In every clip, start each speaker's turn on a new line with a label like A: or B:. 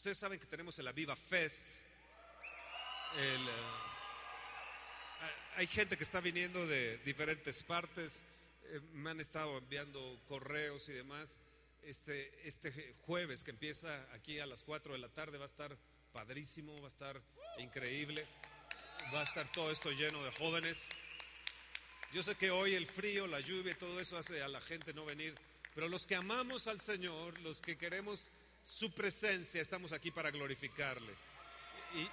A: Ustedes saben que tenemos el Aviva Fest. El, eh, hay gente que está viniendo de diferentes partes. eh, me han estado enviando correos y demás. Este, este jueves que empieza aquí a las 4 de la tarde va a estar padrísimo, va a estar increíble. Va a estar todo esto lleno de jóvenes. Yo sé que hoy el frío, la lluvia, todo eso hace a la gente no venir, pero los que amamos al Señor, los que queremos su presencia, estamos aquí para glorificarle. Y,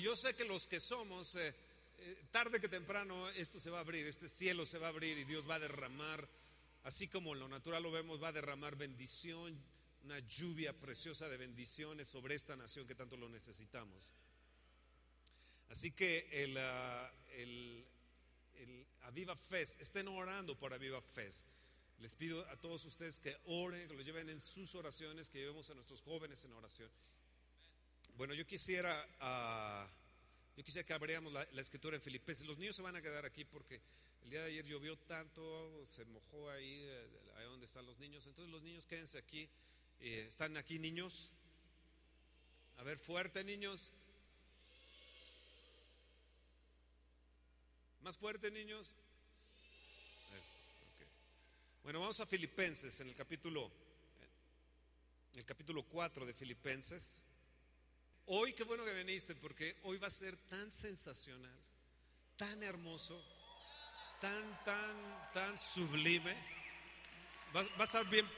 A: yo sé que los que somos, eh, eh, tarde que temprano, esto se va a abrir, este cielo se va a abrir y Dios va a derramar, así como en lo natural lo vemos, va a derramar bendición, una lluvia preciosa de bendiciones sobre esta nación que tanto lo necesitamos. Así que el, ah, el, el Aviva Fest, estén orando por Aviva Fest. Les pido a todos ustedes que oren, que lo lleven en sus oraciones, que llevemos a nuestros jóvenes en oración. Bueno, yo quisiera, ah, yo quisiera que abriéramos la, escritura en Filipenses. Los niños se van a quedar aquí porque el día de ayer llovió tanto, se mojó ahí, eh, ahí donde están los niños. Entonces los niños quédense aquí. Eh, ¿Están aquí niños? A ver, fuerte niños. ¿Más fuerte niños? Eso. Bueno, vamos a Filipenses en el capítulo, el capítulo 4 de Filipenses. Hoy qué bueno que viniste porque hoy va a ser tan sensacional, tan hermoso, tan, tan, tan sublime. Va, va a estar bien,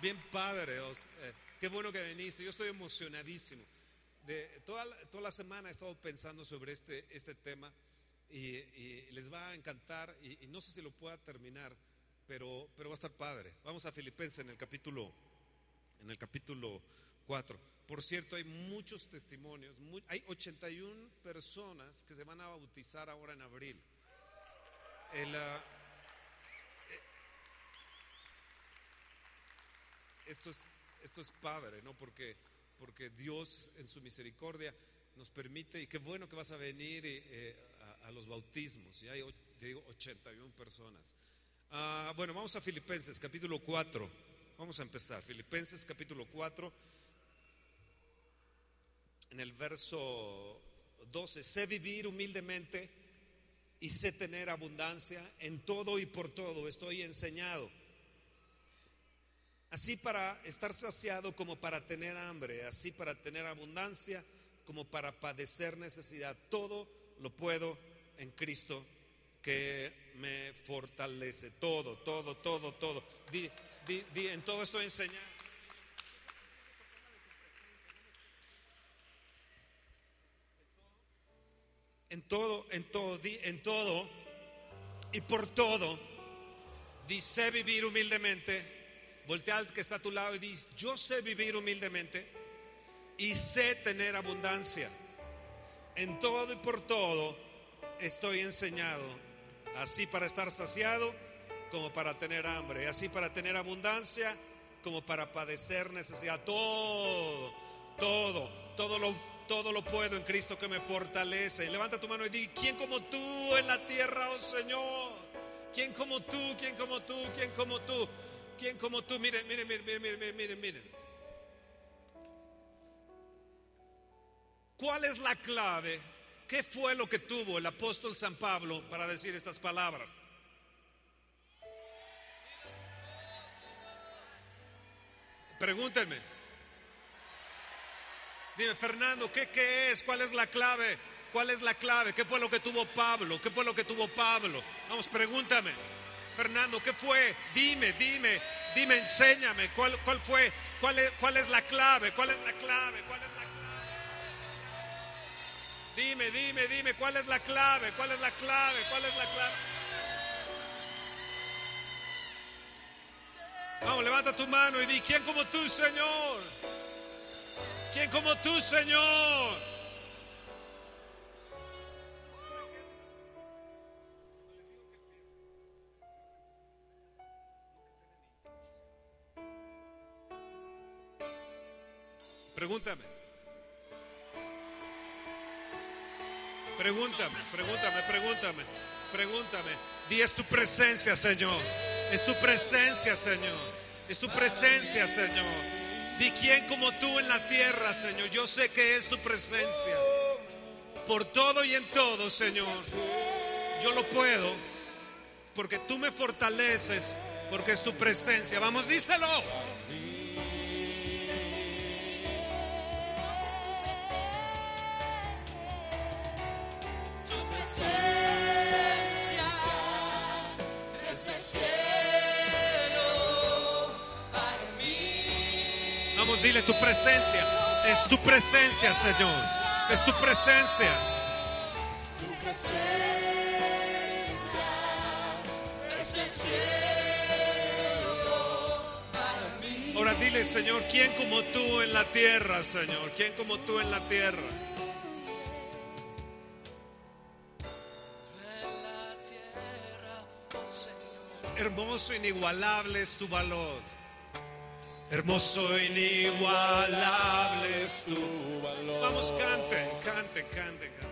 A: bien padre. eh, qué bueno que viniste. Yo estoy emocionadísimo. De, toda, toda la semana he estado pensando sobre este, este tema y, y les va a encantar y, y no sé si lo pueda terminar, pero, pero va a estar padre. Vamos a Filipenses en el capítulo, en el capítulo 4. Por cierto, hay muchos testimonios, mu- hay 81 personas que se van a bautizar ahora en abril. El, ah, eh, esto, es, esto es padre, ¿no? Porque, porque Dios en su misericordia nos permite, y qué bueno que vas a venir y, eh, a, a los bautismos. Y hay, te digo, 81 personas. Ah, bueno, vamos a Filipenses capítulo 4. Vamos a empezar. Filipenses capítulo 4. En el verso 12. Sé vivir humildemente y sé tener abundancia en todo y por todo. Estoy enseñado. Así para estar saciado como para tener hambre, así para tener abundancia como para padecer necesidad. Todo lo puedo en Cristo que me fortalece. Todo, todo, todo, todo. Di, di, di, en todo estoy enseñando. En todo, en todo, di, en todo y por todo, dice vivir humildemente. Voltea al que está a tu lado y dice, yo sé vivir humildemente y sé tener abundancia. En todo y por todo estoy enseñado, así para estar saciado como para tener hambre, así para tener abundancia como para padecer necesidad. Todo, todo, todo lo, todo lo puedo en Cristo que me fortalece. Levanta tu mano y di, ¿quién como tú en la tierra, oh Señor? ¿Quién como tú? ¿Quién como tú? ¿Quién como tú? ¿Quién como tú? Miren, miren, miren, miren, miren, miren. ¿Cuál es la clave? ¿Qué fue lo que tuvo el apóstol San Pablo para decir estas palabras? Pregúntenme. Dime, Fernando, ¿qué, ¿qué es? ¿Cuál es la clave? ¿Cuál es la clave? ¿Qué fue lo que tuvo Pablo? ¿Qué fue lo que tuvo Pablo? Vamos, pregúntame. Fernando, ¿qué fue? Dime, dime, dime, enséñame. ¿Cuál, cuál fue? ¿Cuál es, ¿Cuál es la clave? ¿Cuál es la clave? ¿Cuál es la clave? Dime, dime, dime, ¿cuál es la clave? ¿Cuál es la clave? ¿Cuál es la clave? Vamos, levanta tu mano y di, ¿quién como tú, Señor? ¿Quién como tú, Señor? Pregúntame. Pregúntame, pregúntame, pregúntame, pregúntame. Di es tu presencia, Señor. Es tu presencia, Señor. Es tu presencia, Señor. Di quién como tú en la tierra, Señor. Yo sé que es tu presencia. Por todo y en todo, Señor. Yo lo puedo porque tú me fortaleces, porque es tu presencia. Vamos, díselo. Dile tu presencia. Es tu presencia, Señor. Es tu presencia.
B: Tu presencia es el cielo para mí.
A: Ahora dile, Señor, ¿quién como tú en la tierra, Señor? ¿Quién como tú en la tierra? Hermoso, inigualable es tu valor. Hermoso, inigualable es tu
C: valor.
A: Vamos, canten, canten, canten, canten.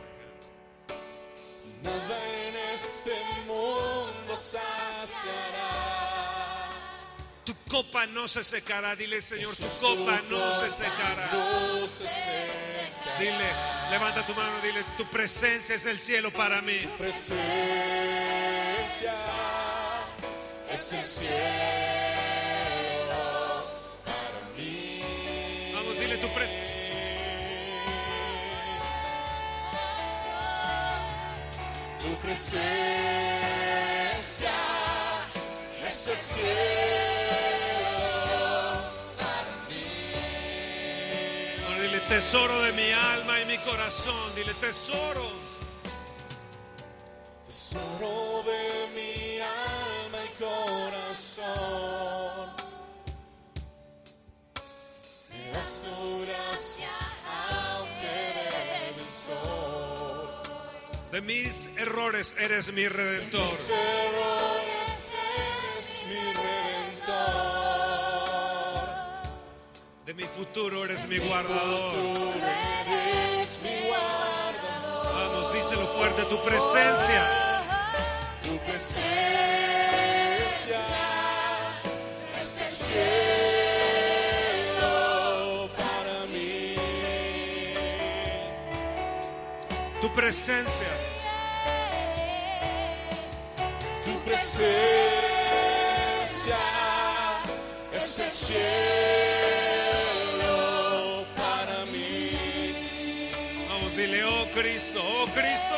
C: Nada en este mundo saciará.
A: Tu copa no se secará, dile Señor, tu copa no se secará. Dile, levanta tu mano, dile, tu presencia es el cielo para mí.
C: Presencia es el cielo
A: presencia
C: es el cielo para mí.
A: Dile, tesoro de mi alma y mi corazón. Dile. Tesoro mis errores eres mi redentor.
C: Mis errores eres mi redentor.
A: De mi futuro eres mi guardador.
C: Tú eres mi guardador.
A: Vamos, díselo fuerte, tu presencia.
C: Tu presencia es el cielo para mí.
A: Tu presencia.
C: Presencia es el cielo para mí.
A: Vamos, dile, oh Cristo, oh Cristo.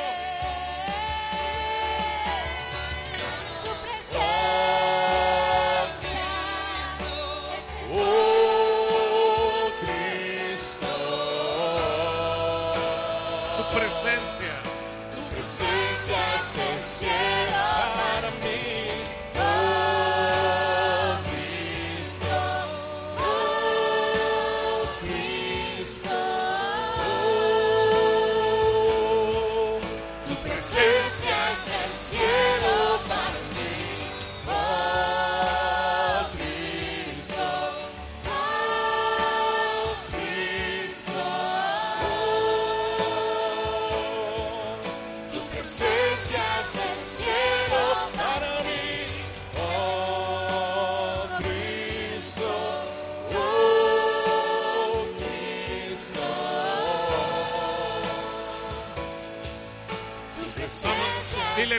C: Oh Cristo,
A: Tu presencia.
C: tu presencia es el cielo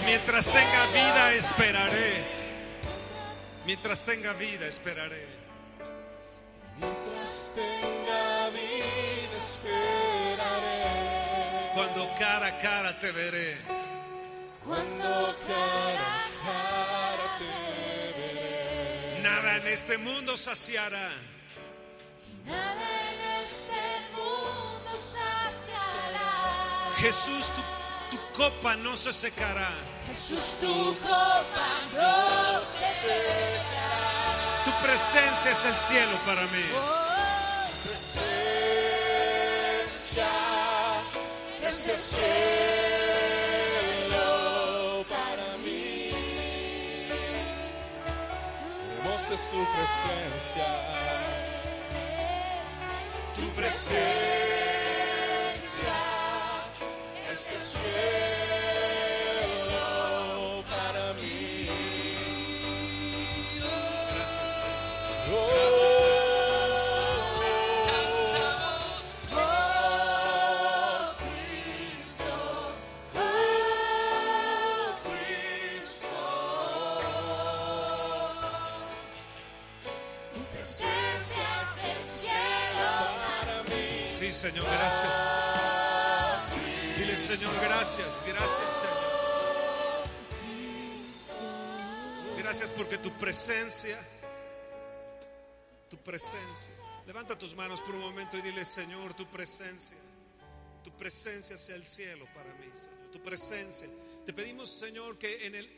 A: mientras tenga vida esperaré. Mientras tenga vida esperaré.
C: Mientras tenga vida esperaré.
A: Cuando cara a cara te veré.
C: Cuando cara a cara te veré.
A: Nada en este mundo saciará.
D: Nada en este mundo saciará.
A: Jesús, tu, tu copa no se secará.
D: Jesús, tu copa no se secará.
A: Tu presencia es el cielo para mí.
C: Presencia es el cielo para mí. Hermosa es tu presencia. Tu presencia
A: Señor, gracias. Dile, Señor, gracias, gracias, Señor. Gracias porque tu presencia, tu presencia. Levanta tus manos por un momento y dile, Señor, tu presencia. Tu presencia sea el cielo para mí, Señor. Tu presencia. Te pedimos, Señor, que en el,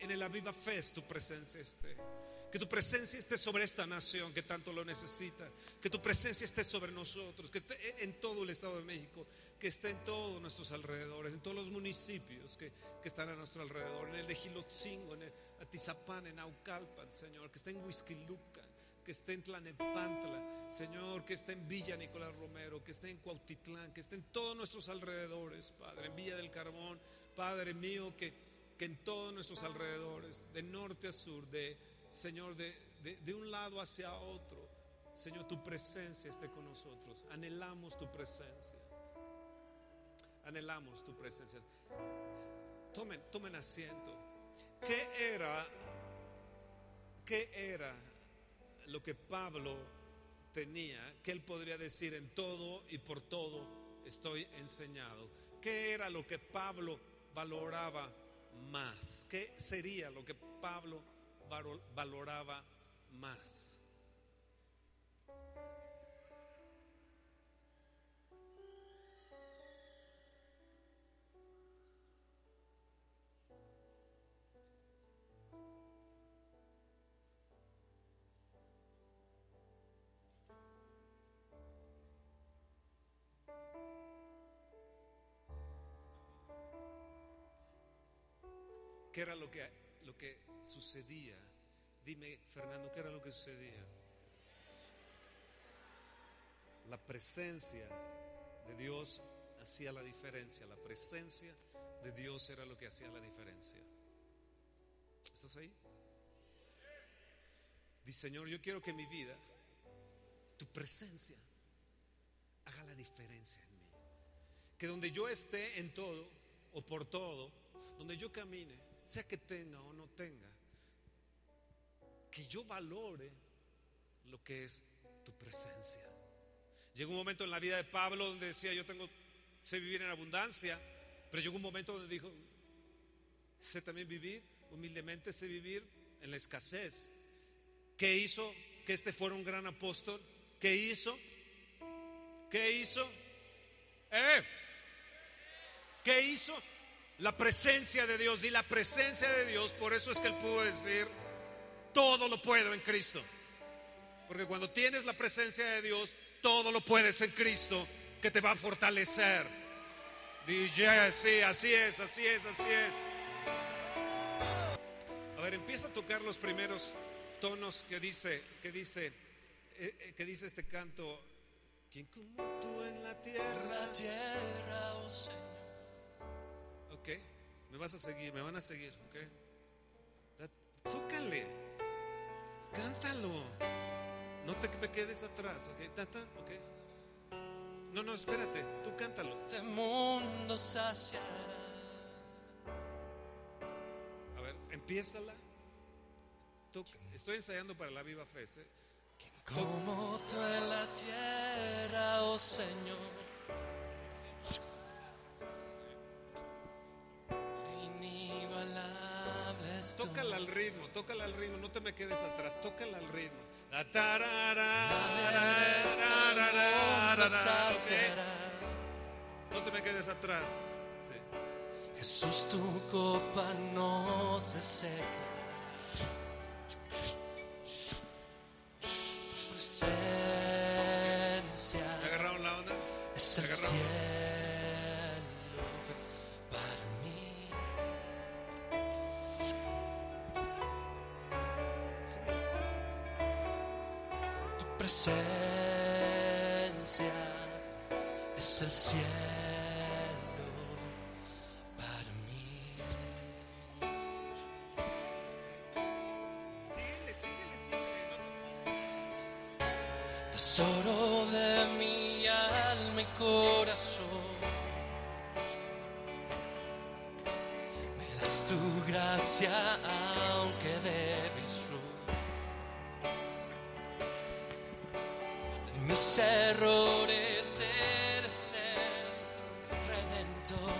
A: en el Aviva Fest tu presencia esté. Que tu presencia esté sobre esta nación que tanto lo necesita. Que tu presencia esté sobre nosotros. Que esté en todo el Estado de México. Que esté en todos nuestros alrededores. En todos los municipios que, que están a nuestro alrededor. En el de Gilotzingo, en el Atizapán, en Aucalpan, Señor. Que esté en Huizquilucan. Que esté en Tlanepantla, Señor, que esté en Villa Nicolás Romero, que esté en Cuautitlán, que esté en todos nuestros alrededores, Padre, en Villa del Carbón, Padre mío, que, que en todos nuestros alrededores, de norte a sur, de, Señor, de, de, un lado hacia otro, Señor, tu presencia esté con nosotros. Anhelamos tu presencia. Anhelamos tu presencia. Tomen, tomen asiento. ¿Qué era? ¿Qué era lo que Pablo tenía? Que él podría decir en todo y por todo estoy enseñado. ¿Qué era lo que Pablo valoraba más? ¿Qué sería lo que Pablo valoraba más? ¿Qué era lo que, lo que sucedía? Dime, Fernando, ¿qué era lo que sucedía? La presencia de Dios hacía la diferencia. La presencia de Dios era lo que hacía la diferencia. ¿Estás ahí? Dice, Señor, yo quiero que mi vida, tu presencia, haga la diferencia en mí. Que donde yo esté en todo o por todo, donde yo camine, sea que tenga o no tenga, que yo valore lo que es tu presencia. Llegó un momento en la vida de Pablo donde decía, yo tengo, sé vivir en abundancia, pero llegó un momento donde dijo, sé también vivir, humildemente sé vivir en la escasez. ¿Qué hizo que este fuera un gran apóstol? ¿Qué hizo? ¿Qué hizo? ¿Eh? ¿Qué hizo? La presencia de Dios, y la presencia de Dios, por eso es que él pudo decir, todo lo puedo en Cristo. Porque cuando tienes la presencia de Dios, todo lo puedes en Cristo que te va a fortalecer. DJ, sí, así es, así es, así es. A ver, empieza a tocar los primeros tonos que dice, que dice, eh, que dice este canto. ¿Quién como tú en la tierra?
B: La tierra, oh Señor.
A: Ok, me vas a seguir, me van a seguir, ok. Tócale, cántalo. No te me quedes atrás, ok. Tata, ok. No, no, espérate, tú cántalo.
B: Este mundo saciará.
A: A ver, empiézala. Toca. Estoy ensayando para la Viva Fe. ¿eh?
B: Como tú en la tierra, oh Señor.
A: Tócala al ritmo, tócala al ritmo, no te me quedes atrás, tócala al ritmo. La
B: Nadie en este mundo
A: tararara,
B: saciará.
A: ok. No te me quedes atrás. Sí.
B: Jesús, tu copa no se seca. Presencia
A: ¿Me agarraron la onda?
B: es el cielo presencia es el cielo para mí.
A: Síguele, síguele, síguele. ¿no?
B: tesoro de mi alma y corazón. Me das tu gracia mis errores eres el redentor.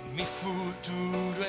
B: En mi futuro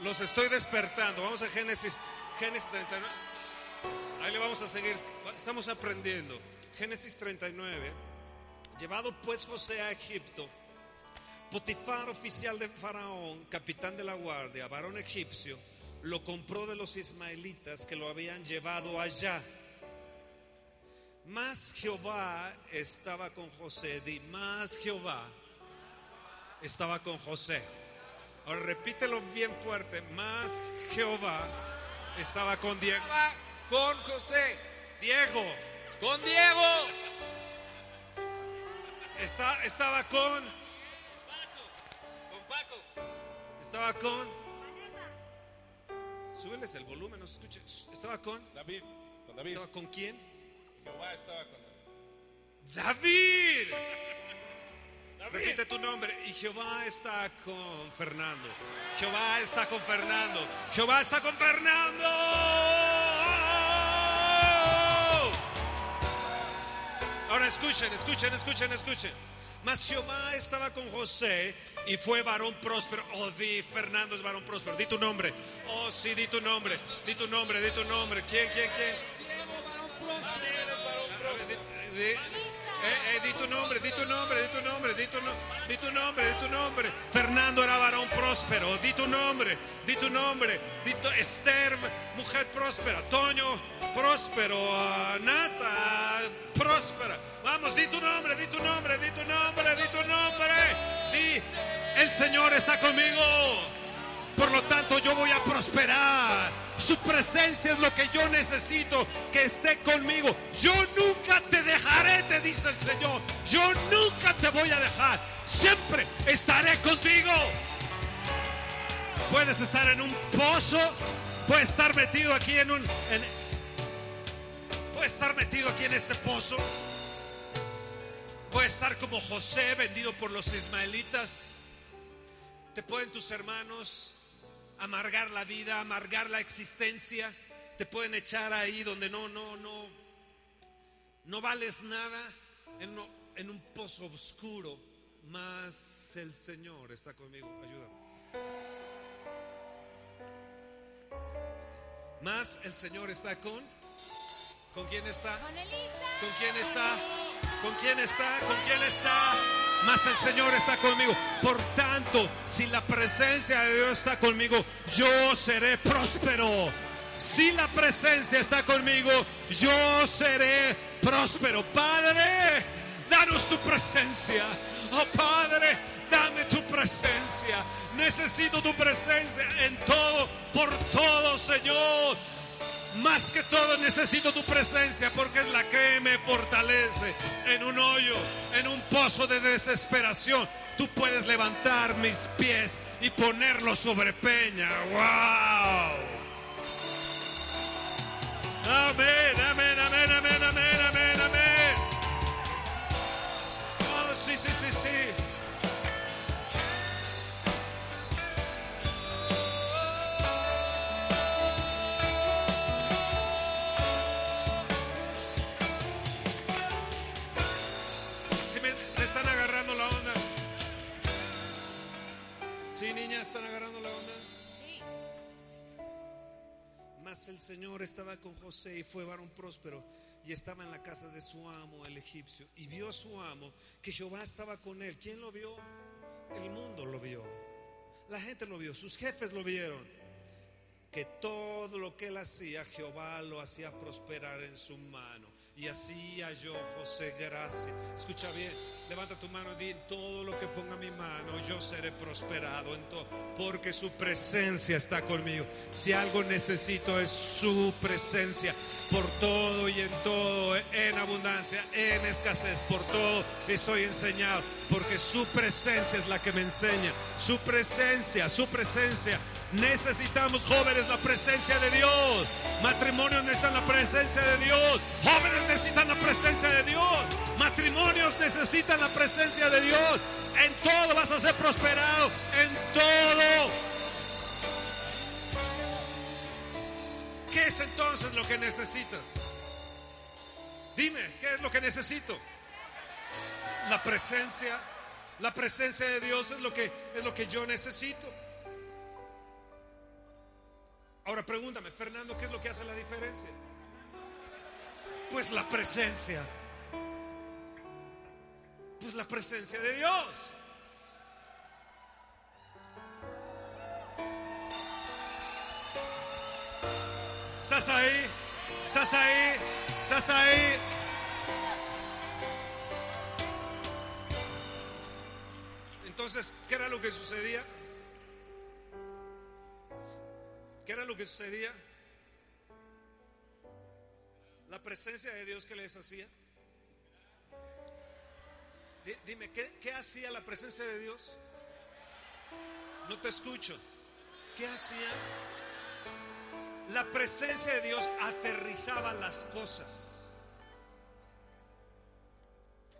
A: Los estoy despertando. Vamos a Génesis. Génesis 39. Ahí le vamos a seguir. Estamos aprendiendo. Génesis 39. Llevado pues José a Egipto. Potifar, oficial de Faraón, capitán de la guardia, varón egipcio, lo compró de los ismaelitas que lo habían llevado allá. Mas Jehová estaba con José. Di, más Jehová estaba con José. Ahora repítelo bien fuerte. Más Jehová estaba con Diego.
E: con José,
A: Diego
E: con Diego,
A: está, estaba con.
E: con Paco.
A: Estaba con. Súbeles el volumen, no se escucha. Estaba con.
E: David, con David.
A: ¿Estaba con quién?
E: Jehová estaba con
A: David. Repite tu nombre. Y Jehová está con Fernando. Jehová está con Fernando. Jehová está con Fernando. Ahora escuchen, escuchen, escuchen, escuchen. Mas Jehová estaba con José y fue varón próspero. Oh, di Fernando es varón próspero. Di tu nombre. Oh, sí, di tu nombre. Di tu nombre, di tu nombre. ¿Quién, quién, quién? A ver, di- di- eh, eh, di tu nombre, di tu nombre, di tu nombre, di tu, no- di tu nombre, di tu nombre. Fernando era varón próspero, di tu nombre, di tu nombre. Di Esther, mujer próspera. Toño, próspero. Ah, Nata, próspera. Vamos, di tu nombre, di tu nombre, di tu nombre, di tu nombre. El Señor está conmigo. Por lo tanto, yo voy a prosperar. Su presencia es lo que yo necesito, que esté conmigo. Yo nunca te dejaré, te dice el Señor. Yo nunca te voy a dejar. Siempre estaré contigo. Puedes estar en un pozo, puedes estar metido aquí en un... en- puedes estar metido aquí en este pozo. Puedes estar como José, vendido por los ismaelitas. Te pueden tus hermanos amargar la vida, amargar la existencia. Te pueden echar ahí donde no, no, no, no vales nada, en, no- en un pozo oscuro. Mas el Señor está conmigo. Ayúdame. Más el Señor está con. ¿Con quién está?
D: Con Elisa.
A: ¿Con quién está? ¿Con quién está? ¿Con quién está? Mas el Señor está conmigo. Por tanto, si la presencia de Dios está conmigo, yo seré próspero. Si la presencia está conmigo, yo seré próspero. Padre, danos tu presencia. Oh Padre, dame tu presencia. Necesito tu presencia en todo, por todo, Señor. Más que todo necesito tu presencia porque es la que me fortalece en un hoyo, en un pozo de desesperación. Tú puedes levantar mis pies y ponerlos sobre peña. ¡Wow! Amén, amén, amén, amén, amén, amén, amén. Oh, sí, sí, sí, sí. Sí, están agarrando la onda. Mas el Señor estaba con José y fue varón próspero y estaba en la casa de su amo, el egipcio. Y vio a su amo que Jehová estaba con él. ¿Quién lo vio? El mundo lo vio. La gente lo vio, sus jefes lo vieron. Que todo lo que él hacía, Jehová lo hacía prosperar en su mano. Y así halló José gracia. Escucha bien, levanta tu mano y todo lo que ponga mi mano, yo seré prosperado en todo. Porque su presencia está conmigo. Si algo necesito es su presencia. Por todo y en todo, en abundancia, en escasez, por todo estoy enseñado. Porque su presencia es la que me enseña. Su presencia, su presencia. Necesitamos jóvenes la presencia de Dios. Matrimonios necesitan la presencia de Dios. Jóvenes necesitan la presencia de Dios. Matrimonios necesitan la presencia de Dios. En todo vas a ser prosperado. En todo. ¿Qué es entonces lo que necesitas? Dime, ¿qué es lo que necesito? La presencia, la presencia de Dios es lo que es lo que yo necesito. Ahora pregúntame, Fernando, ¿qué es lo que hace la diferencia? Pues la presencia. Pues la presencia de Dios. ¿Estás ahí? ¿Estás ahí? ¿Estás ahí? Entonces, ¿qué era lo que sucedía? ¿Qué era lo que sucedía? La presencia de Dios que les hacía. Di- Dime, ¿qué, qué hacía la presencia de Dios? No te escucho. ¿Qué hacía? La presencia de Dios aterrizaba las cosas.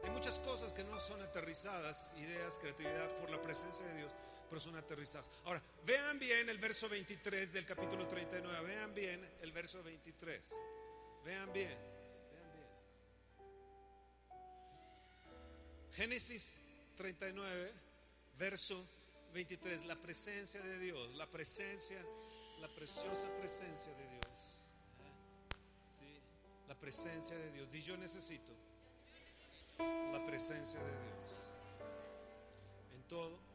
A: Hay muchas cosas que no son aterrizadas, ideas, creatividad, por la presencia de Dios, pero son. Ahora, vean bien el verso 23 del capítulo 39, vean bien el verso 23. Vean bien, vean bien. Génesis 39, verso 23, la presencia de Dios, la presencia, la preciosa presencia de Dios. ¿eh? Sí, la presencia de Dios. Di yo necesito la presencia de Dios. En todo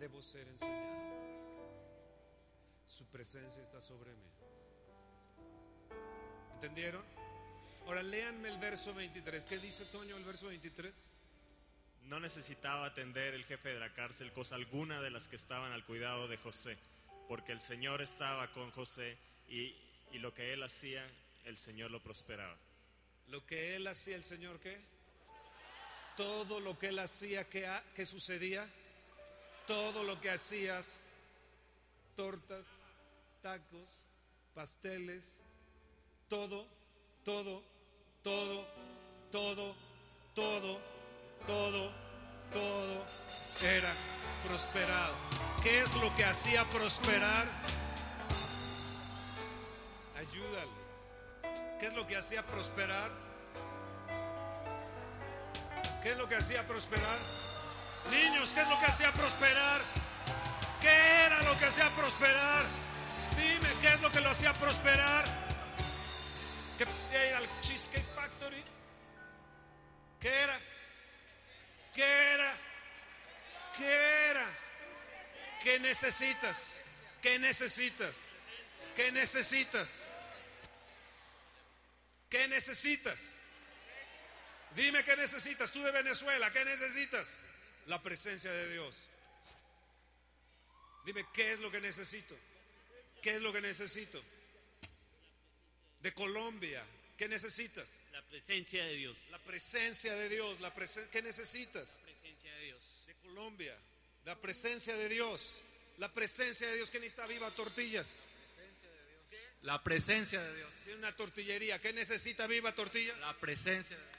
A: debo ser enseñado. Su presencia está sobre mí. ¿Entendieron? Ahora léanme el verso 23. ¿Qué dice Toño el verso 23?
F: No necesitaba atender el jefe de la cárcel cosa alguna de las que estaban al cuidado de José, porque el Señor estaba con José y, y lo que él hacía, el Señor lo prosperaba.
A: Lo que él hacía, el Señor, ¿qué? Todo lo que él hacía, ¿qué, ha- qué sucedía? Todo lo que hacías, tortas, tacos, pasteles, todo, todo, todo, todo, todo, todo, todo era prosperado. ¿Qué es lo que hacía prosperar? Ayúdale. ¿Qué es lo que hacía prosperar? ¿Qué es lo que hacía prosperar? Niños, ¿qué es lo que hacía prosperar? ¿Qué era lo que hacía prosperar? Dime, ¿qué es lo que lo hacía prosperar? ¿Que podía ir al Cheesecake Factory? ¿Qué era? ¿Qué era? ¿Qué era? ¿Qué necesitas? ¿Qué necesitas? ¿Qué necesitas? ¿Qué necesitas? Dime qué necesitas. Tú de Venezuela, ¿qué necesitas? La presencia de Dios. Dime qué es lo que necesito. ¿Qué es lo que necesito? De Colombia. ¿Qué necesitas?
G: La presencia de Dios.
A: La presencia de Dios. La presen- ¿Qué necesitas?
G: presencia de Dios.
A: De Colombia. La presencia de Dios. La presencia de Dios. ¿Qué necesita? Viva tortillas.
H: La presencia de Dios.
A: Tiene una tortillería. ¿Qué necesita? Viva tortillas.
H: La presencia de Dios.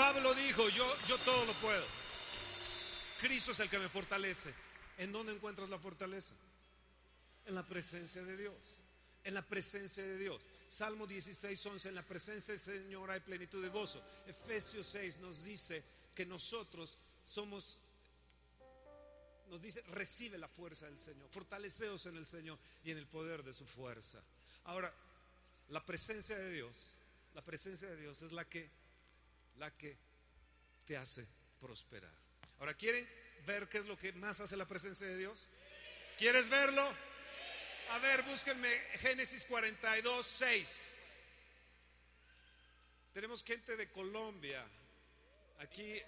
A: Pablo dijo, yo, yo todo lo puedo. Cristo es el que me fortalece. ¿En dónde encuentras la fortaleza? En la presencia de Dios. En la presencia de Dios. Salmo 16, 11, en la presencia del Señor hay plenitud de gozo. Efesios 6 nos dice que nosotros somos, nos dice, recibe la fuerza del Señor, fortaleceos en el Señor y en el poder de su fuerza. Ahora, la presencia de Dios, la presencia de Dios es la que la que te hace prosperar. Ahora, ¿quieren ver qué es lo que más hace la presencia de Dios? ¿Quieres verlo? A ver, búsquenme Génesis 42, 6. Tenemos gente de Colombia. Aquí,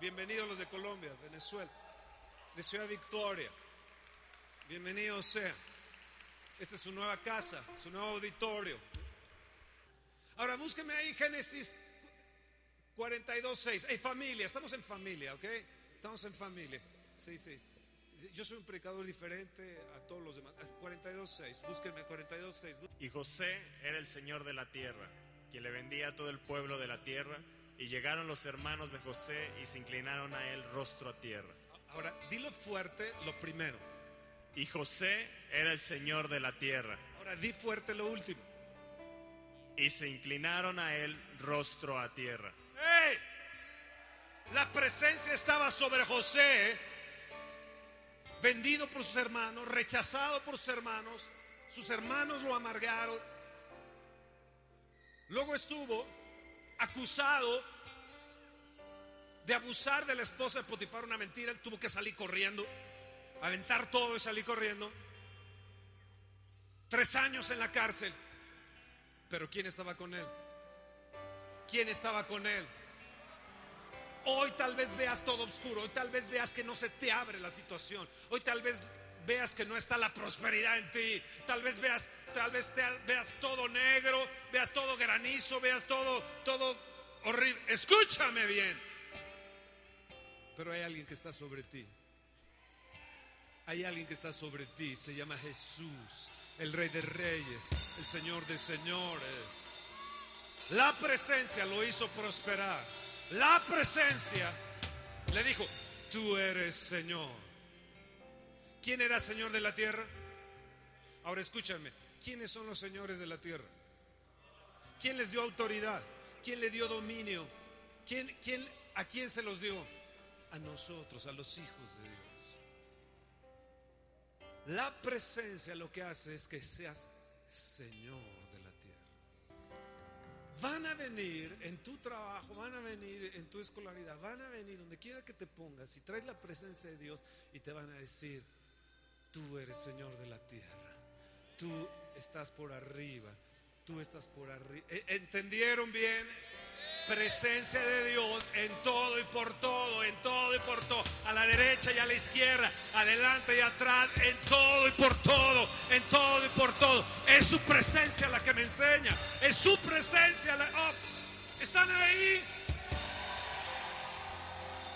A: bienvenidos los de Colombia, Venezuela, de Ciudad Victoria. Bienvenidos sean. Esta es su nueva casa, su nuevo auditorio. Ahora, búsquenme ahí Génesis 42.6. Hey, familia, estamos en familia, ¿ok? Estamos en familia. Sí, sí. Yo soy un predicador diferente a todos los demás. 42.6, búsquenme 42.6.
F: Y José era el señor de la tierra, quien le vendía a todo el pueblo de la tierra. Y llegaron los hermanos de José y se inclinaron a él rostro a tierra.
A: Ahora, dilo fuerte lo primero.
F: Y José era el señor de la tierra.
A: Ahora, di fuerte lo último.
F: Y se inclinaron a él rostro a tierra.
A: La presencia estaba sobre José, vendido por sus hermanos, rechazado por sus hermanos. Sus hermanos lo amargaron. Luego estuvo acusado de abusar de la esposa de Potifar, una mentira. Él tuvo que salir corriendo, aventar todo y salir corriendo. Tres años en la cárcel. Pero ¿quién estaba con él? ¿Quién estaba con él? Hoy tal vez veas todo oscuro, hoy tal vez veas que no se te abre la situación, hoy tal vez veas que no está la prosperidad en ti, tal vez veas, tal vez veas todo negro, veas todo granizo, veas todo, todo horrible. Escúchame bien. Pero hay alguien que está sobre ti. Hay alguien que está sobre ti, se llama Jesús, el Rey de Reyes, el Señor de Señores. La presencia lo hizo prosperar. La presencia le dijo, tú eres Señor. ¿Quién era Señor de la tierra? Ahora escúchame, ¿quiénes son los señores de la tierra? ¿Quién les dio autoridad? ¿Quién le dio dominio? ¿Quién, quién, ¿A quién se los dio? A nosotros, a los hijos de Dios. La presencia lo que hace es que seas Señor. Van a venir en tu trabajo, van a venir en tu escolaridad, van a venir donde quiera que te pongas, si traes la presencia de Dios y te van a decir, tú eres Señor de la tierra, tú estás por arriba, tú estás por arriba. ¿E- ¿Entendieron bien? Presencia de Dios en todo y por todo, en todo y por todo, a la derecha y a la izquierda, adelante y atrás, en todo y por todo, en todo y por todo. Es su presencia la que me enseña, es su presencia. Oh, ¿Están ahí?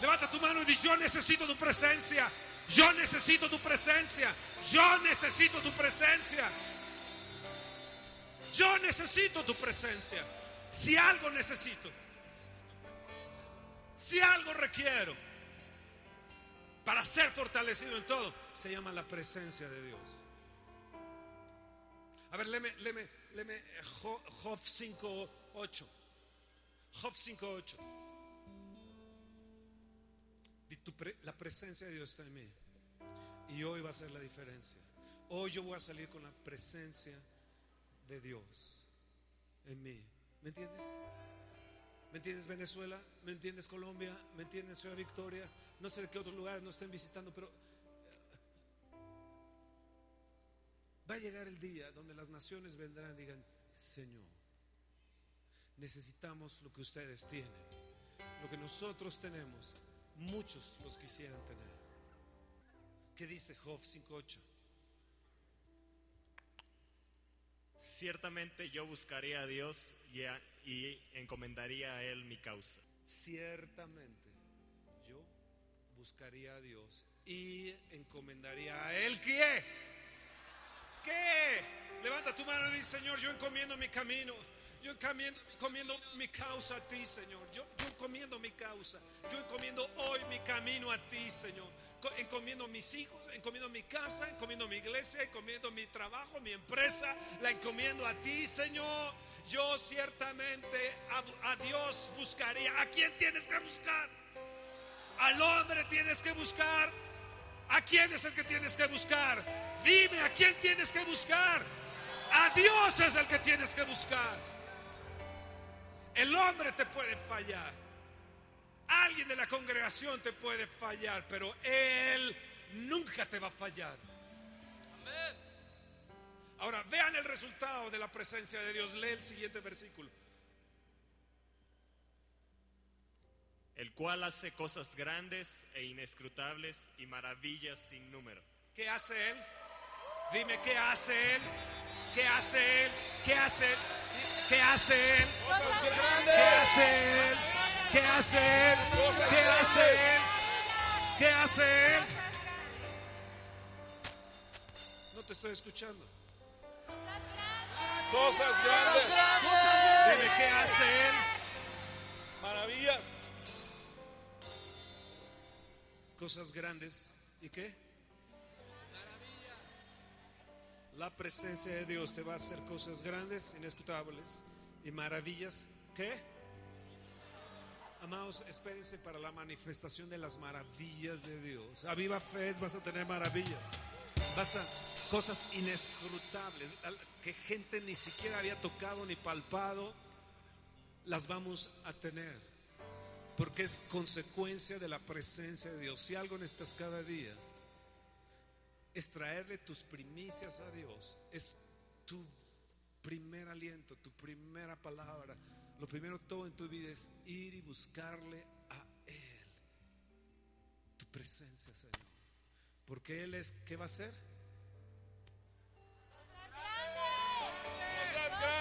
A: Levanta tu mano y di, yo necesito tu presencia, yo necesito tu presencia, yo necesito tu presencia. Yo necesito tu presencia. Si algo necesito, si algo requiero para ser fortalecido en todo, se llama la presencia de Dios. A ver, léeme, léeme, léeme Jo- Job 5.8. Job 5.8. Di, tu pre- La presencia de Dios está en mí. Y hoy va a ser la diferencia. Hoy yo voy a salir con la presencia de Dios en mí. ¿Me entiendes? ¿Me entiendes Venezuela? ¿Me entiendes Colombia? ¿Me entiendes Ciudad Victoria? No sé de qué otros lugares nos estén visitando, pero eh, va a llegar el día donde las naciones vendrán y digan, Señor, necesitamos lo que ustedes tienen, lo que nosotros tenemos, muchos los quisieran tener. ¿Qué dice Job 5.8?
F: Ciertamente yo buscaría a Dios y, a- y encomendaría a Él mi causa.
A: Ciertamente yo buscaría a Dios y encomendaría a Él. ¿Qué? ¿Qué? Levanta tu mano y dice, Señor, yo encomiendo mi camino. Yo encomiendo, encomiendo mi causa a ti, Señor. Yo, yo encomiendo mi causa. Yo encomiendo hoy mi camino a ti, Señor. Co- Encomiendo mis hijos, encomiendo mi casa, encomiendo mi iglesia, encomiendo mi trabajo, mi empresa. La encomiendo a ti, Señor. Yo ciertamente a, Dios buscaría. ¿A quién tienes que buscar? Al hombre tienes que buscar. ¿A quién es el que tienes que buscar? Dime, ¿a quién tienes que buscar? A Dios es el que tienes que buscar. El hombre te puede fallar. Alguien de la congregación te puede fallar, pero Él nunca te va a fallar. Ahora, vean el resultado de la presencia de Dios. Lee el siguiente versículo.
F: el cual hace cosas grandes e inescrutables y maravillas sin número.
A: ¿Qué hace Él? Dime, ¿qué hace Él? ¿Qué hace Él? ¿Qué hace Él? ¿Qué hace Él? ¿Qué hace Él? ¿Qué hace Él? ¿Qué hace Él? ¿Qué hace Él? No te estoy escuchando.
E: Cosas grandes.
A: Dime, ¿qué hace Él?
E: Maravillas.
A: Cosas grandes. ¿Y qué? La presencia de Dios te va a hacer cosas grandes, inescrutables y maravillas. ¿Qué? Amados, espérense para la manifestación de las maravillas de Dios. A viva fe vas a tener maravillas. Vas a cosas inescrutables que gente ni siquiera había tocado ni palpado. Las vamos a tener. Porque es consecuencia de la presencia de Dios. Si algo necesitas cada día, es traerle tus primicias a Dios. Es tu primer aliento, tu primera palabra. Lo primero todo en tu vida es ir y buscarle a Él. Tu presencia, Señor. Porque Él es, ¿qué va a hacer?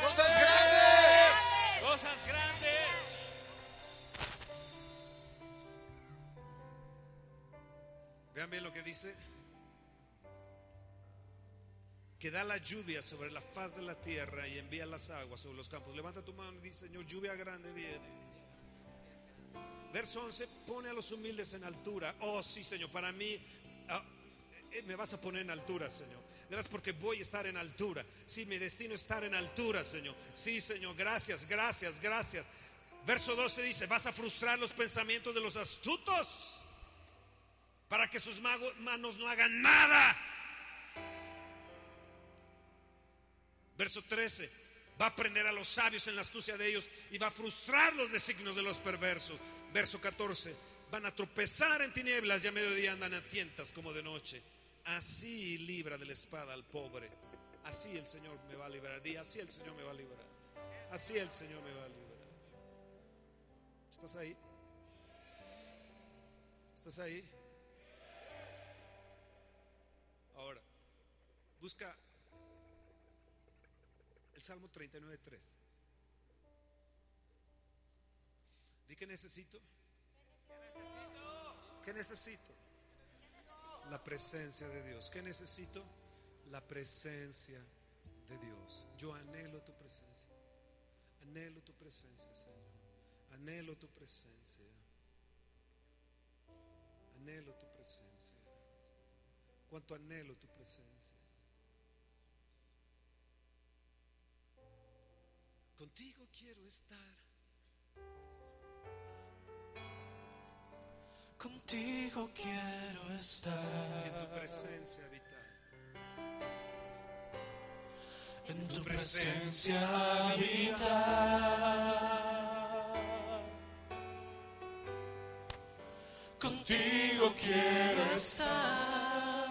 C: Cosas grandes.
E: Cosas grandes.
A: Vean bien lo que dice. Que da la lluvia sobre la faz de la tierra y envía las aguas sobre los campos. Levanta tu mano y dice, Señor, lluvia grande viene. Verso 11, pone a los humildes en altura. Oh, sí, Señor, para mí ah, eh, me vas a poner en altura, Señor. Verás porque voy a estar en altura. Sí, mi destino es estar en altura, Señor. Sí, Señor, gracias, gracias, gracias. Verso 12 dice, vas a frustrar los pensamientos de los astutos para que sus manos no hagan nada. Verso 13, va a prender a los sabios en la astucia de ellos y va a frustrar los designios de los perversos. Verso 14, van a tropezar en tinieblas y a mediodía andan a tientas como de noche. Así libra de la espada al pobre. Así el Señor me va a liberar. Di, así el Señor me va a liberar. Así el Señor me va a liberar. ¿Estás ahí? ¿Estás ahí? Ahora, busca el Salmo 39.3. Di que necesito. ¿Qué necesito? La presencia de Dios. ¿Qué necesito? La presencia de Dios. Yo anhelo tu presencia. Anhelo tu presencia, Señor. Anhelo tu presencia. Anhelo tu presencia. Cuánto anhelo tu presencia. Contigo quiero estar.
B: Contigo quiero estar.
A: En tu presencia habitar.
B: En
A: tu presencia
B: presencia habitar. Contigo quiero estar.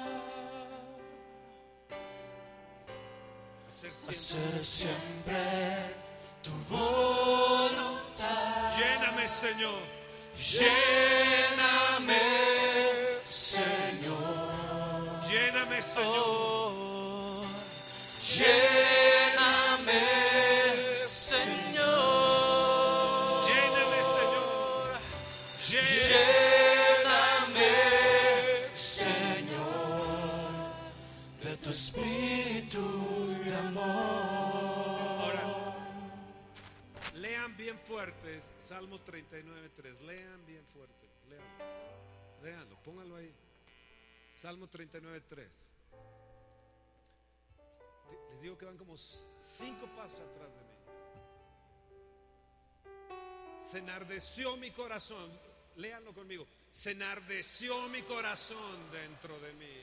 A: Hacer siempre.
B: Hacer siempre tu voluntad.
A: Lléname, Señor.
B: Lléname, Señor.
A: Lléname, Señor. Oh, lléname. Salmo 39.3. Lean bien fuerte. Lean. Leanlo, póngalo ahí. Salmo 39.3. Les digo que van como cinco pasos atrás de mí. Se enardeció mi corazón. Léanlo conmigo. Se enardeció mi corazón dentro de mí.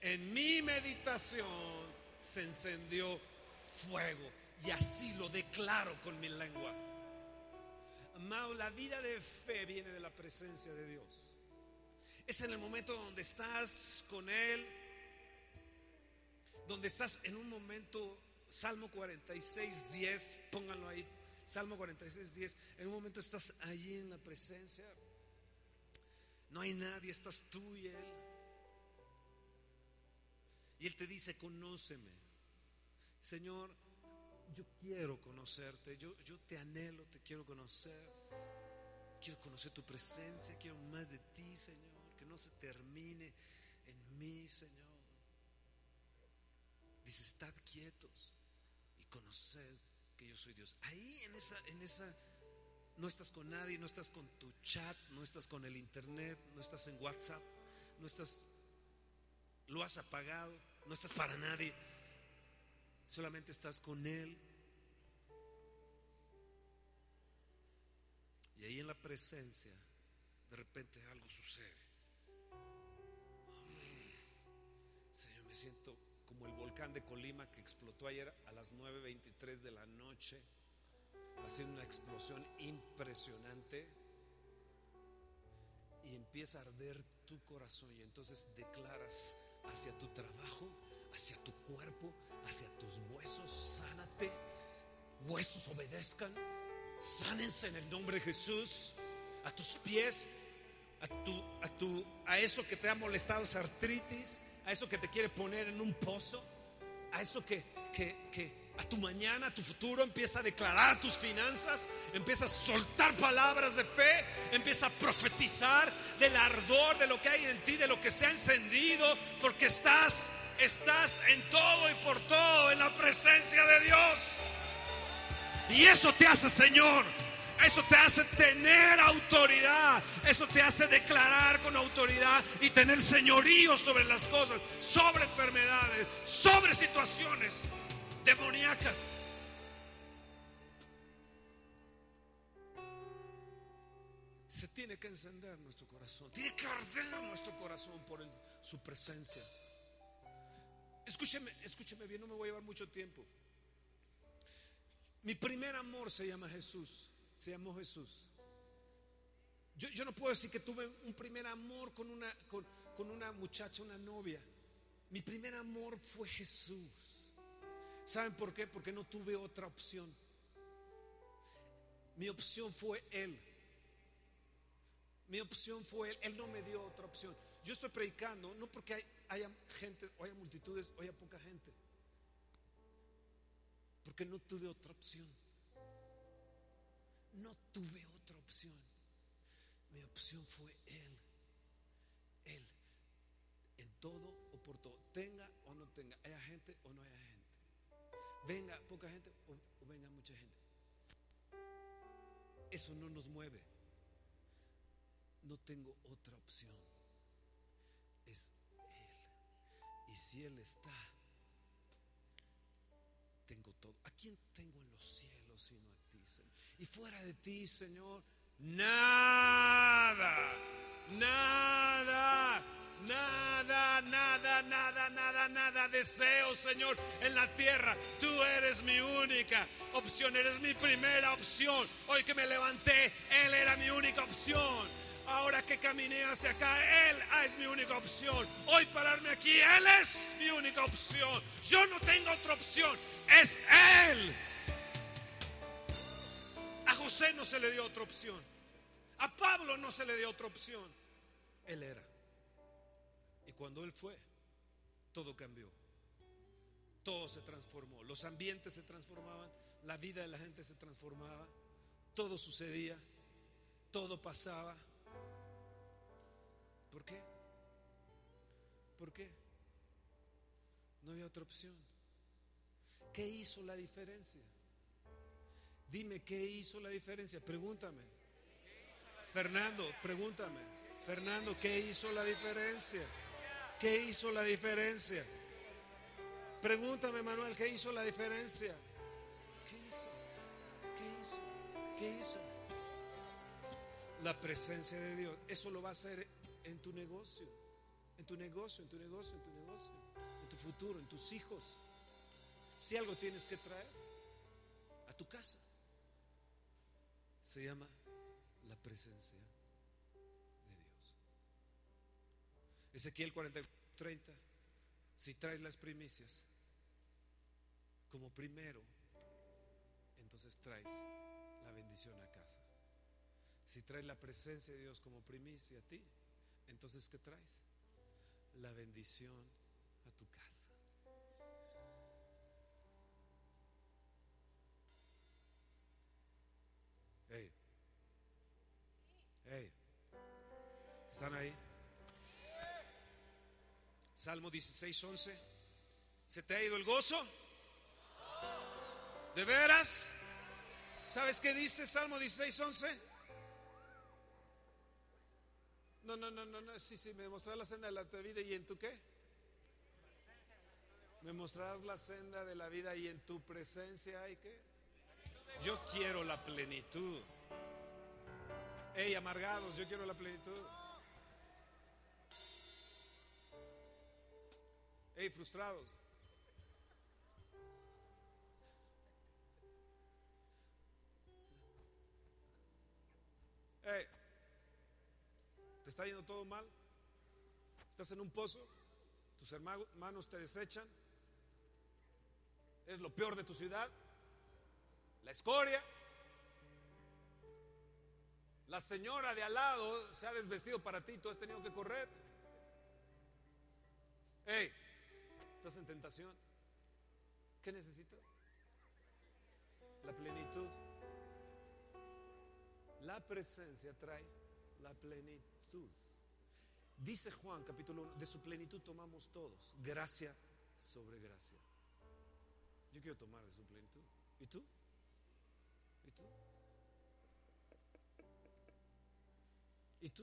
A: En mi meditación se encendió fuego. Y así lo declaro con mi lengua. Amado, la vida de fe viene de la presencia de Dios. Es en el momento donde estás con Él, donde estás en un momento, Salmo 46, 10, pónganlo ahí, Salmo 46, 10, en un momento estás allí en la presencia, no hay nadie, estás tú y Él. Y Él te dice, conóceme. Señor, yo quiero conocerte, yo, yo te anhelo, te quiero conocer. Quiero conocer tu presencia, quiero más de ti, Señor, que no se termine en mí, Señor. Dice, estad quietos y conoced que yo soy Dios. Ahí en esa, en esa, no estás con nadie, no estás con tu chat, no estás con el internet, no estás en WhatsApp, no estás, lo has apagado, no estás para nadie, solamente estás con Él. Y ahí en la presencia, de repente algo sucede. Señor, me siento como el volcán de Colima que explotó ayer a las 9.23 de la noche, haciendo una explosión impresionante. Y empieza a arder tu corazón y entonces declaras hacia tu trabajo, hacia tu cuerpo, hacia tus huesos, sánate, huesos obedezcan, sánense en el nombre de Jesús, a tus pies, a, tu, a, tu, a eso que te ha molestado, esa artritis, a eso que te quiere poner en un pozo, a eso que, que, que a tu mañana, a tu futuro, empieza a declarar tus finanzas, empieza a soltar palabras de fe, empieza a profetizar del ardor de lo que hay en ti, de lo que se ha encendido, porque estás, estás en todo y por todo en la presencia de Dios. Y eso te hace Señor. Eso te hace tener autoridad. Eso te hace declarar con autoridad y tener señorío sobre las cosas, sobre enfermedades, sobre situaciones demoníacas. Se tiene que encender nuestro corazón. Tiene que arder nuestro corazón por su presencia. Escúcheme, escúcheme bien, no me voy a llevar mucho tiempo. Mi primer amor se llama Jesús. Se llamó Jesús. Yo, yo no puedo decir que tuve un primer amor con una, con, con una muchacha, una novia. Mi primer amor fue Jesús. ¿Saben por qué? Porque no tuve otra opción. Mi opción fue Él. Mi opción fue Él. Él no me dio otra opción. Yo estoy predicando, no porque hay- haya gente, o haya multitudes, o haya poca gente. Porque no tuve otra opción. No tuve otra opción. Mi opción fue Él. Él. En todo o por todo. Tenga o no tenga. Haya gente o no haya gente. Venga poca gente o, venga mucha gente. Eso no nos mueve. No tengo otra opción. Es. Y si Él está, tengo todo. ¿A quién tengo en los cielos sino a ti, Señor? Y fuera de ti, Señor, nada, nada, nada, nada, nada, nada, nada deseo, Señor, en la tierra. Tú eres mi única opción, eres mi primera opción. Hoy que me levanté, Él era mi única opción. Ahora que caminé hacia acá, Él es mi única opción. Hoy pararme aquí, Él es mi única opción. Yo no tengo otra opción, es Él. A José no se le dio otra opción. A Pablo no se le dio otra opción. Él era. Y cuando Él fue, todo cambió. Todo se transformó. Los ambientes se transformaban, la vida de la gente se transformaba, todo sucedía, todo pasaba. ¿Por qué? ¿Por qué? No había otra opción. ¿Qué hizo la diferencia? Dime, ¿qué hizo la diferencia? Pregúntame. Fernando, pregúntame. Fernando, ¿qué hizo la diferencia? ¿Qué hizo la diferencia? Pregúntame, Manuel, ¿qué hizo la diferencia? ¿Qué hizo? ¿Qué hizo? ¿Qué hizo? La presencia de Dios. Eso lo va a hacer en tu negocio. En tu negocio, en tu negocio, en tu negocio. En tu futuro, en tus hijos. Si algo tienes que traer a tu casa, se llama la presencia de Dios. Ezequiel 40, 30. Si traes las primicias como primero, entonces traes la bendición a casa. Si traes la presencia de Dios como primicia a ti, entonces ¿qué traes? La bendición a tu casa. Hey. Hey. ¿Están ahí? Salmo 16, 11. ¿Se te ha ido el gozo? ¿De veras? ¿Sabes qué dice Salmo 16, 11? No, no, no, no, no, sí, sí, me mostrarás la senda de la vida y en tu qué? Me mostrarás la senda de la vida y en tu presencia hay qué? Yo quiero la plenitud. Hey, amargados, yo quiero la plenitud. Hey, frustrados. Hey, ¿te está yendo todo mal? ¿Estás en un pozo? ¿Tus hermanos te desechan? ¿Es lo peor de tu ciudad? ¿La escoria? La señora de al lado se ha desvestido para ti y tú has tenido que correr. Hey, estás en tentación. ¿Qué necesitas? La plenitud. La presencia trae la plenitud. Dice Juan capítulo 1, de su plenitud tomamos todos, gracia sobre gracia. Yo quiero tomar de su plenitud. ¿Y tú? ¿Y tú? ¿Y tú?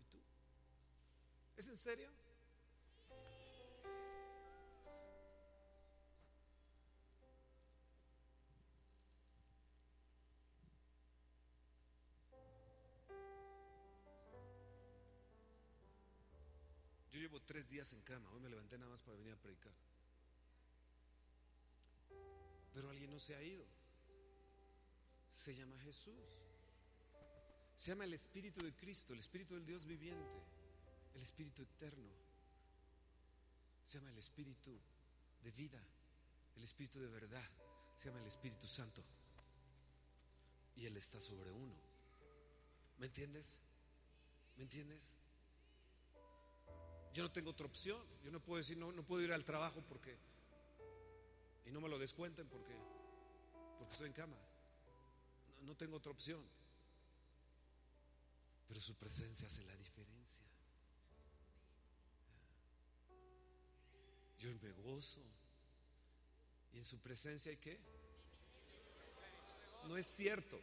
A: ¿Y tú? ¿Es en serio? Tres días en cama, hoy me levanté nada más para venir a predicar. Pero alguien no se ha ido. Se llama Jesús. Se llama el Espíritu de Cristo, el Espíritu del Dios viviente, el Espíritu eterno. Se llama el Espíritu de vida, el Espíritu de verdad. Se llama el Espíritu Santo. Y Él está sobre uno. ¿Me entiendes? ¿Me entiendes? Yo no tengo otra opción. Yo no puedo decir, no, no puedo ir al trabajo porque... Y no me lo descuenten porque, porque estoy en cama. No, tengo otra opción. Pero su presencia hace la diferencia. Yo me gozo. ¿Y en su presencia hay qué? No es cierto.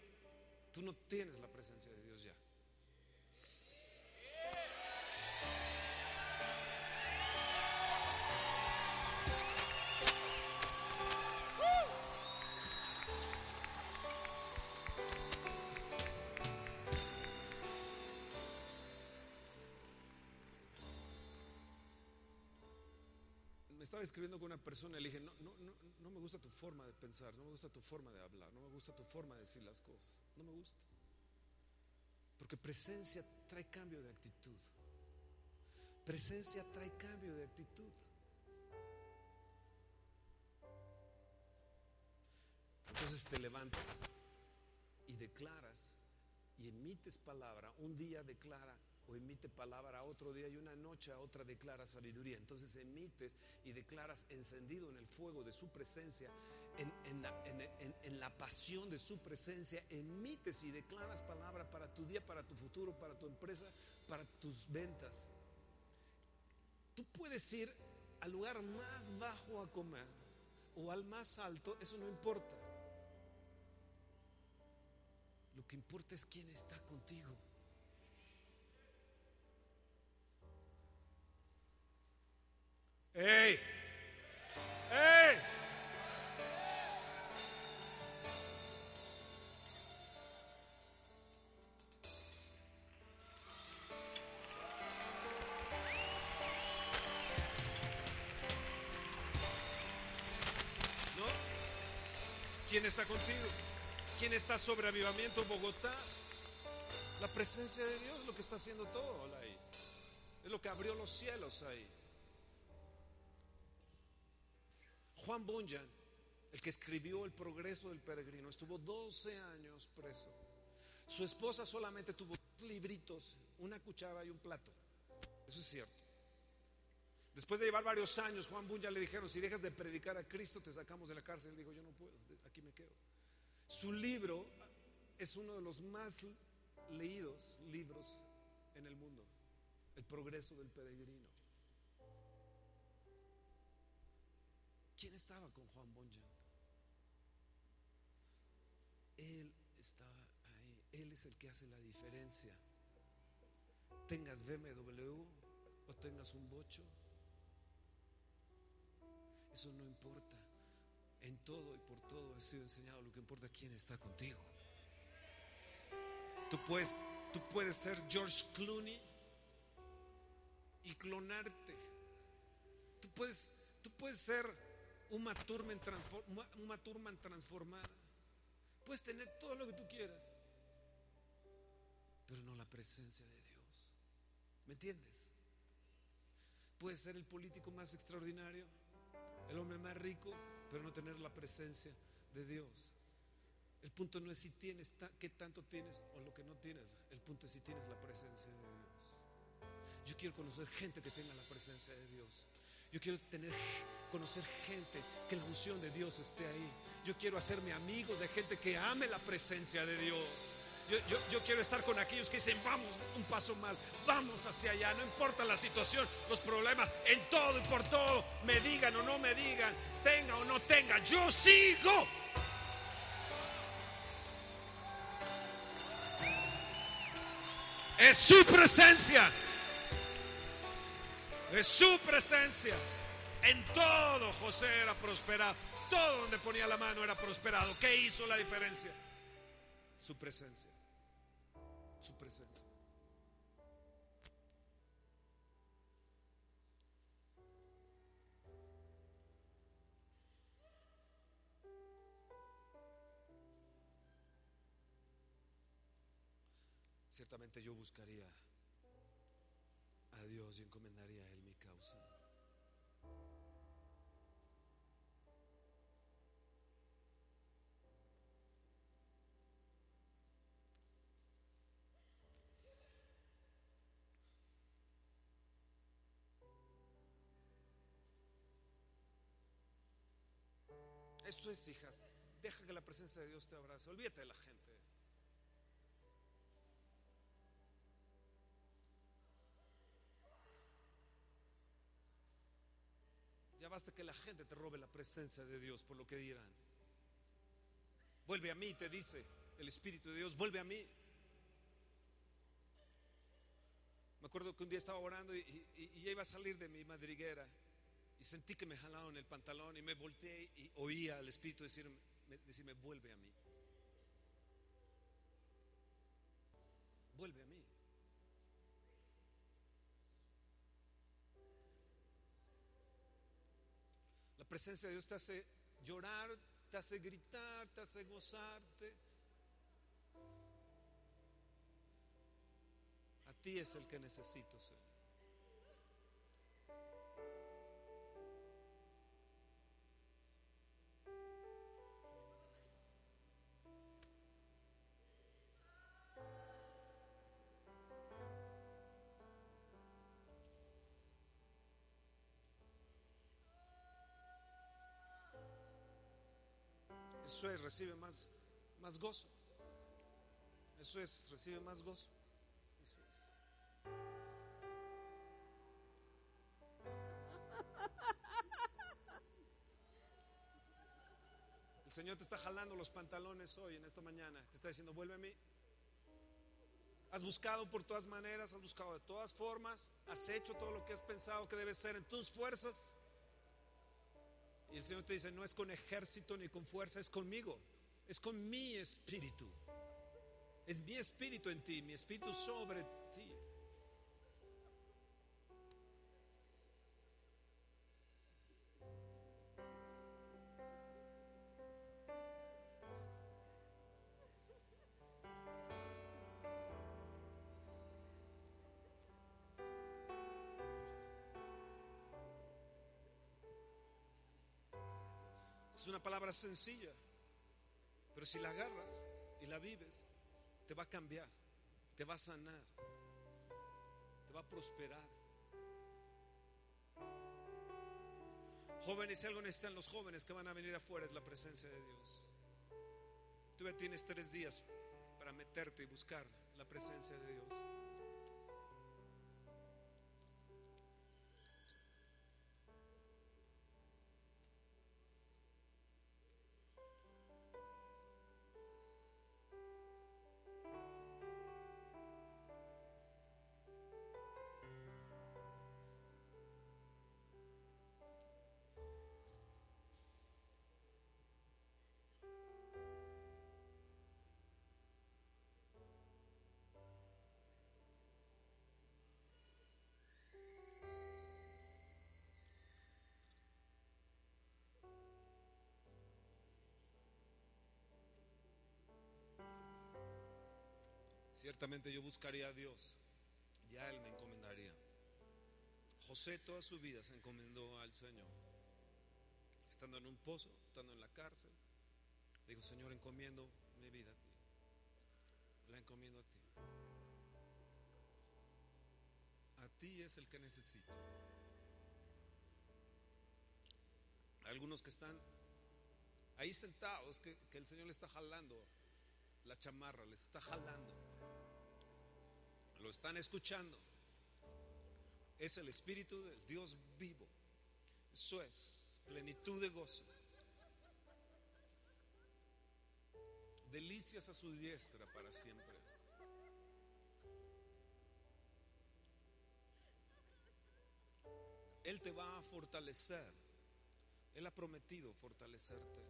A: Tú no tienes la presencia de Dios ya. Escribiendo con una persona y le dije, no, no, no, no me gusta tu forma de pensar, no me gusta tu forma de hablar, no me gusta tu forma de decir las cosas, no me gusta. Porque presencia trae cambio de actitud. Presencia trae cambio de actitud. Entonces te levantas y declaras y emites palabra. Un día declara o emite palabra, otro día y una noche a otra declara sabiduría. Entonces emites y declaras encendido en el fuego de su presencia, en, la, en la pasión de su presencia, emites y declaras palabra para tu día, para tu futuro, para tu empresa, para tus ventas. Tú puedes ir al lugar más bajo a comer o al más alto, eso no importa. Lo que importa es quién está contigo. ¡Ey! ¡Ey! ¿No? ¿Quién está contigo? ¿Quién está sobre avivamiento Bogotá? La presencia de Dios es lo que está haciendo todo ahí. Es lo que abrió los cielos ahí. Juan Bunyan, el que escribió El progreso del peregrino, estuvo 12 años preso. Su esposa solamente tuvo dos libritos, una cuchara y un plato. Eso es cierto. Después de llevar varios años, Juan Bunyan le dijeron, si dejas de predicar a Cristo, te sacamos de la cárcel. Él dijo, yo no puedo, aquí me quedo. Su libro es uno de los más leídos libros en el mundo, El progreso del peregrino. ¿Quién estaba con Juan Bunyan? Él estaba ahí, él es el que hace la diferencia. Tengas BMW o tengas un bocho, eso no importa. En todo y por todo he sido enseñado. Lo que importa es quién está contigo. Tú puedes, tú puedes ser George Clooney y clonarte. Tú puedes, tú puedes ser Uma Thurman, transformada. Puedes tener todo lo que tú quieras, pero no la presencia de Dios. ¿Me entiendes? Puedes ser el político más extraordinario, el hombre más rico, pero no tener la presencia de Dios. El punto no es si tienes, qué tanto tienes o lo que no tienes. El punto es si tienes la presencia de Dios. Yo quiero conocer gente que tenga la presencia de Dios. Yo quiero tener, conocer gente que la unción de Dios esté ahí. Yo quiero hacerme amigos de gente que ame la presencia de Dios. Yo, yo- yo quiero estar con aquellos que dicen, vamos un paso más, vamos hacia allá, no importa la situación, los problemas, en todo y por todo, me digan o no me digan, tenga o no tenga, yo sigo. Es su presencia. Es su presencia. En todo José era prosperado. Todo donde ponía la mano era prosperado. ¿Qué hizo la diferencia? Su presencia. Su presencia. Ciertamente yo buscaría a Dios y encomendaría a Él Eso es, hijas. Deja que la presencia de Dios te abrace. Olvídate de la gente. Que la gente te robe la presencia de Dios por lo que dirán. Vuelve a mí, te dice el Espíritu de Dios, vuelve a mí. Me acuerdo que un día estaba orando y, ya iba a salir de mi madriguera y sentí que me jalaron el pantalón y me volteé y oía al Espíritu decirme, decirme vuelve a mí. Presencia de Dios te hace llorar, te hace gritar, te hace gozarte. A ti es el que necesito, Señor. Eso es, recibe más, más gozo. Eso es, recibe más gozo. El Señor te está jalando los pantalones hoy, en esta mañana. Te está diciendo, vuelve a mí. Has buscado por todas maneras, has buscado de todas formas, has hecho todo lo que has pensado que debe ser en tus fuerzas. Y el Señor te dice, no es con ejército ni con fuerza, es conmigo, es con mi espíritu. Es mi espíritu en ti, mi espíritu sobre ti. Una palabra sencilla, pero si la agarras y la vives, te va a cambiar, te va a sanar, te va a prosperar. Jóvenes, si algo necesitan los jóvenes que van a venir afuera es la presencia de Dios. Tú ya tienes tres días para meterte y buscar la presencia de Dios. Ciertamente yo buscaría a Dios, ya Él me encomendaría. José toda su vida se encomendó al Señor. Estando en un pozo, estando en la cárcel, dijo, Señor, encomiendo mi vida a ti. La encomiendo a ti. A ti es el que necesito. Algunos que están ahí sentados, que, que el Señor le está jalando la chamarra, les está jalando. Lo están escuchando. Es el Espíritu del Dios vivo. Eso es plenitud de gozo. Delicias a su diestra para siempre. Él te va a fortalecer. Él ha prometido fortalecerte.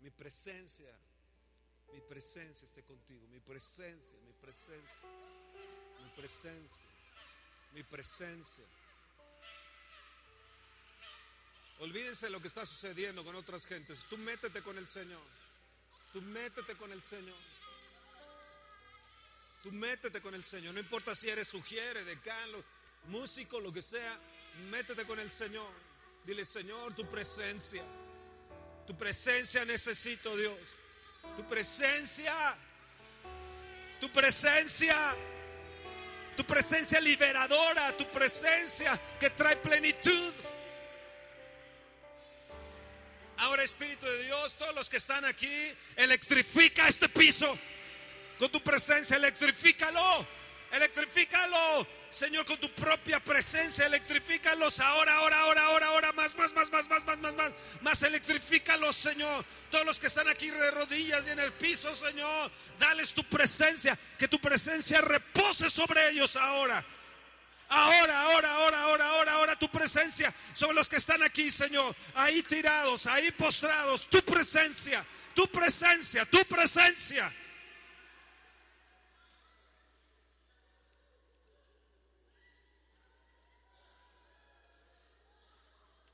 A: Mi presencia mi presencia esté contigo, mi presencia, mi presencia, mi presencia, mi presencia. Olvídense de lo que está sucediendo con otras gentes. Tú métete con el Señor. Tú métete con el Señor. Tú métete con el Señor. No importa si eres sugiere, decano, músico, lo que sea. Métete con el Señor. Dile, Señor, tu presencia. Tu presencia necesito, Dios. Tu presencia. Tu presencia. Tu presencia liberadora. Tu presencia que trae plenitud. Ahora Espíritu de Dios, todos los que están aquí, electrifica este piso. Con tu presencia, electrifícalo. Electrifícalo. Señor, con tu propia presencia, electrifícalos ahora, ahora, ahora, ahora, ahora, más, más, más, más, más, más, más, más, más, electrifícalos, Señor. Todos los que están aquí de rodillas y en el piso, Señor, dales tu presencia, que tu presencia repose sobre ellos ahora. Ahora, ahora, ahora, ahora, ahora, ahora tu presencia sobre los que están aquí, Señor. Ahí tirados, ahí postrados. Tu presencia, tu presencia, tu presencia.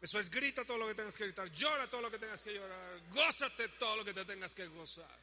A: Eso es grita todo lo que tengas que gritar, llora todo lo que tengas que llorar, gózate todo lo que te tengas que gozar.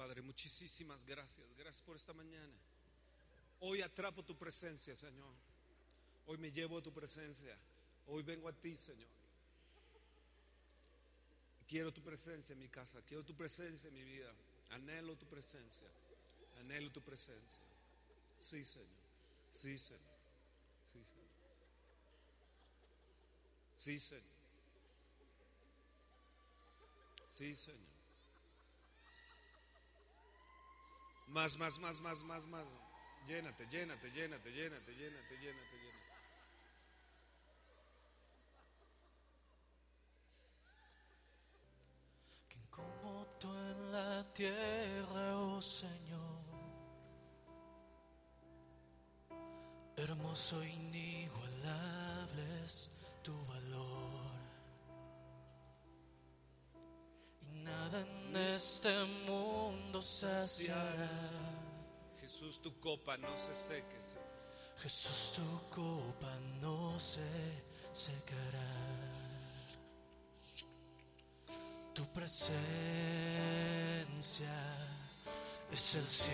A: Padre, muchísimas gracias. Gracias por esta mañana. Hoy atrapo tu presencia, Señor. Hoy me llevo a tu presencia. Hoy vengo a ti, Señor. Quiero tu presencia en mi casa. Quiero tu presencia en mi vida. Anhelo tu presencia. Anhelo tu presencia. Sí, Señor. Sí, Señor. Sí, Señor. Sí, Señor. Sí, Señor. Más, más, más, más, más, más. Llénate, llénate, llénate, llénate, llénate, llénate, llénate.
B: ¿Quién como tú en la tierra, oh Señor? Hermoso, inigualable es tu valor. Nada en este mundo saciará.
A: Jesús, tu copa no se seque, Señor.
B: Jesús, tu copa no se secará. Tu presencia es el cielo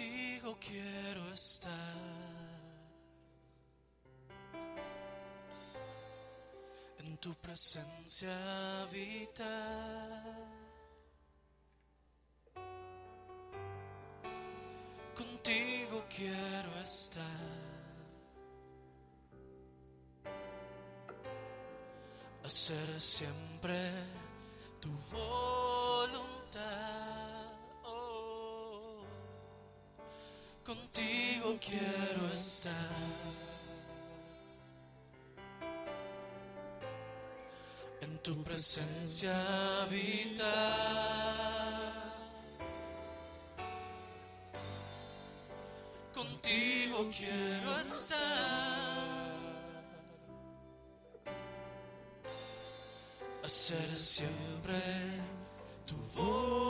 B: contigo quiero estar. En tu presencia habitar. Contigo quiero estar. Hacer siempre tu voz. contigo quiero estar. En tu presencia habitar. Contigo quiero estar. Hacer siempre tu voz.